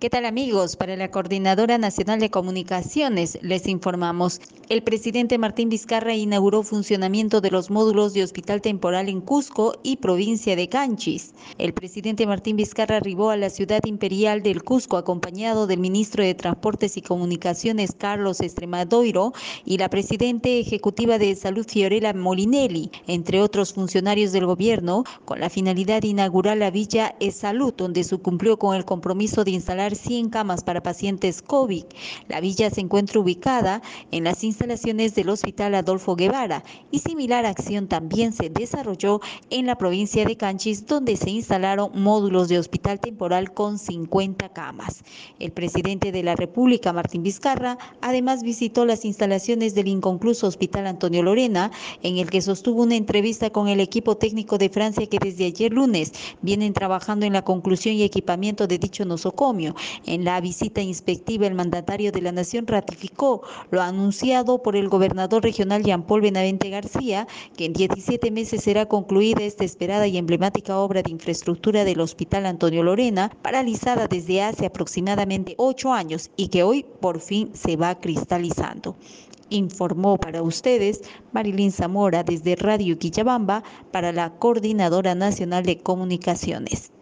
¿Qué tal amigos? Para la Coordinadora Nacional de Comunicaciones les informamos. El presidente Martín Vizcarra inauguró funcionamiento de los módulos de hospital temporal en Cusco y provincia de Canchis. El presidente Martín Vizcarra arribó a la ciudad imperial del Cusco acompañado del ministro de Transportes y Comunicaciones Carlos Estremadoiro y la presidente ejecutiva de Salud Fiorella Molinelli, entre otros funcionarios del gobierno, con la finalidad de inaugurar la Villa E Salud, donde se cumplió con el compromiso de instalar 100 camas para pacientes COVID. La villa se encuentra ubicada en las instalaciones del Hospital Adolfo Guevara y similar acción también se desarrolló en la provincia de Canchis, donde se instalaron módulos de hospital temporal con 50 camas. El presidente de la República, Martín Vizcarra, además visitó las instalaciones del inconcluso Hospital Antonio Lorena, en el que sostuvo una entrevista con el equipo técnico de Francia que desde ayer lunes vienen trabajando en la conclusión y equipamiento de dicho nosocomio. En la visita inspectiva, el mandatario de la Nación ratificó lo anunciado por el gobernador regional Jean Paul Benavente García, que en 17 meses será concluida esta esperada y emblemática obra de infraestructura del Hospital Antonio Lorena, paralizada desde hace aproximadamente ocho años y que hoy por fin se va cristalizando. Informó para ustedes Marilyn Zamora desde Radio Quichabamba para la Coordinadora Nacional de Comunicaciones.